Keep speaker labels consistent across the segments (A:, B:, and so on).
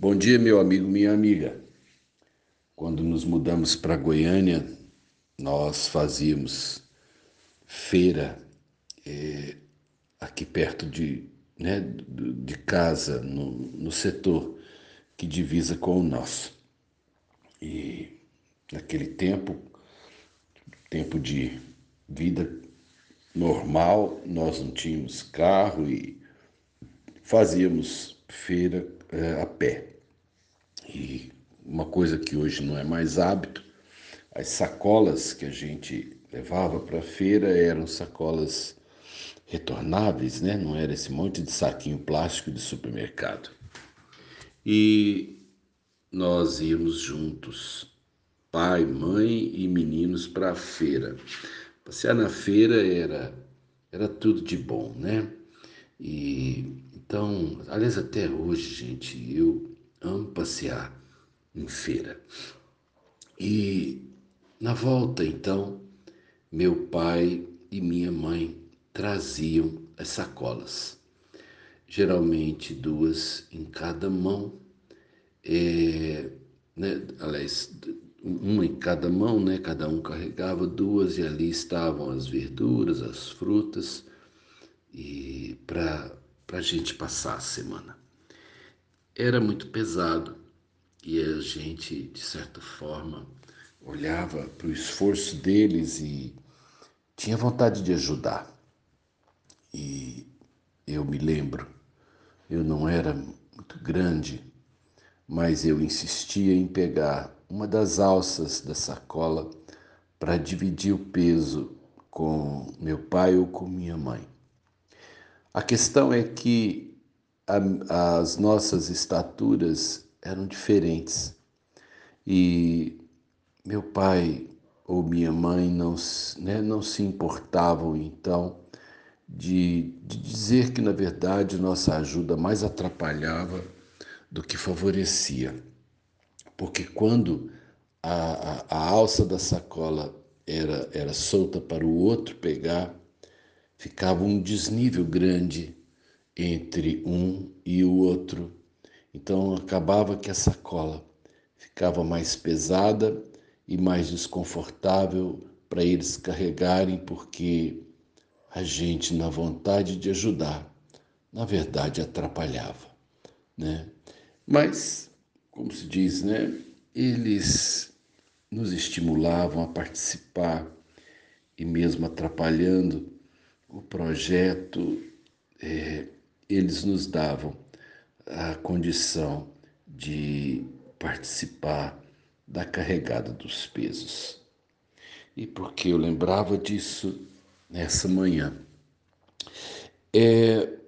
A: Bom dia, meu amigo, minha amiga. Quando nos mudamos para Goiânia, nós fazíamos feira é, aqui perto de, né, de casa, no, no setor que divisa com o nosso. E naquele tempo, tempo de vida normal, nós não tínhamos carro e fazíamos feira é, a pé. E uma coisa que hoje não é mais hábito, as sacolas que a gente levava para a feira eram sacolas retornáveis, né? Não era esse monte de saquinho plástico de supermercado. E nós íamos juntos, pai, mãe e meninos para a feira. Passear na feira era era tudo de bom, né? E então, aliás, até hoje, gente, eu amo passear em feira. E na volta, então, meu pai e minha mãe traziam as sacolas, geralmente duas em cada mão, é, né, aliás, uma em cada mão, né, cada um carregava duas e ali estavam as verduras, as frutas, e para a gente passar a semana. Era muito pesado e a gente, de certa forma, olhava para o esforço deles e tinha vontade de ajudar. E eu me lembro, eu não era muito grande, mas eu insistia em pegar uma das alças da sacola para dividir o peso com meu pai ou com minha mãe. A questão é que a, as nossas estaturas eram diferentes e meu pai ou minha mãe não, né, não se importavam então de, de dizer que na verdade nossa ajuda mais atrapalhava do que favorecia. Porque quando a, a, a alça da sacola era, era solta para o outro pegar, ficava um desnível grande entre um e o outro. Então acabava que a sacola ficava mais pesada e mais desconfortável para eles carregarem, porque a gente, na vontade de ajudar, na verdade atrapalhava, né? Mas, como se diz, né? Eles nos estimulavam a participar e mesmo atrapalhando o projeto, é, eles nos davam a condição de participar da carregada dos pesos. E porque eu lembrava disso nessa manhã, é,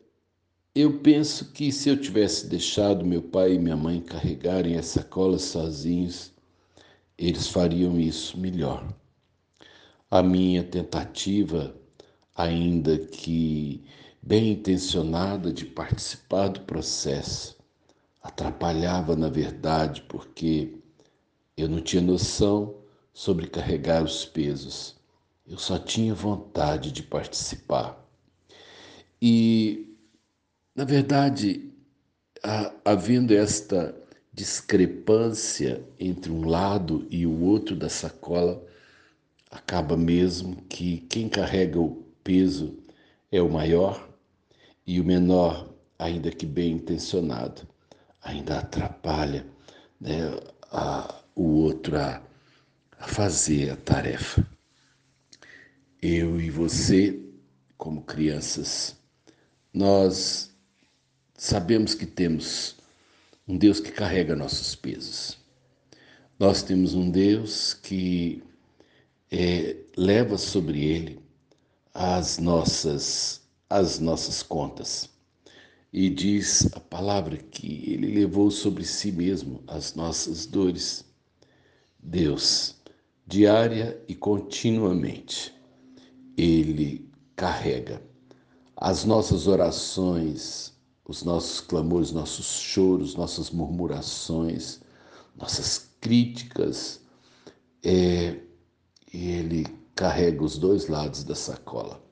A: eu penso que se eu tivesse deixado meu pai e minha mãe carregarem as sacolas sozinhos, eles fariam isso melhor. A minha tentativa ainda que bem intencionada de participar do processo, atrapalhava na verdade porque eu não tinha noção sobre carregar os pesos. Eu só tinha vontade de participar. E, na verdade, havendo esta discrepância entre um lado e o outro da sacola, acaba mesmo que quem carrega o peso é o maior e o menor, ainda que bem intencionado, ainda atrapalha né, a, o outro a, a fazer a tarefa. Eu e você, como crianças, nós sabemos que temos um Deus que carrega nossos pesos. Nós temos um Deus que é, leva sobre ele as nossas as nossas contas. E diz a palavra que ele levou sobre si mesmo as nossas dores. Deus, diária e continuamente, ele carrega as nossas orações, os nossos clamores, nossos choros, nossas murmurações, nossas críticas, é, ele carrega os dois lados da sacola.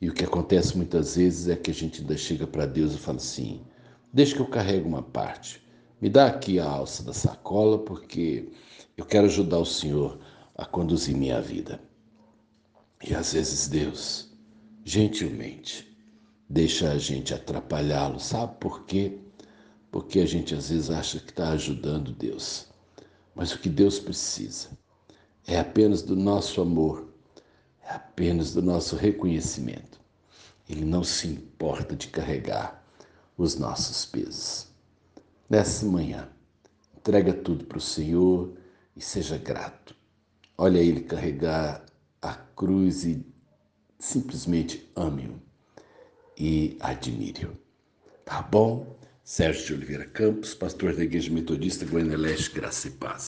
A: E o que acontece muitas vezes é que a gente ainda chega para Deus e fala assim: deixa que eu carrego uma parte, Me dá aqui a alça da sacola, porque eu quero ajudar o Senhor a conduzir minha vida. E às vezes Deus, gentilmente, deixa a gente atrapalhá-lo. Sabe por quê? Porque a gente às vezes acha que está ajudando Deus. Mas o que Deus precisa é apenas do nosso amor, é apenas do nosso reconhecimento. Ele não se importa de carregar os nossos pesos. Nessa manhã, entrega tudo para o Senhor e seja grato. Olha Ele carregar a cruz e simplesmente ame-o e admire-o. Tá bom? Sérgio de Oliveira Campos, pastor da Igreja Metodista Goiânia Leste, Graça e Paz.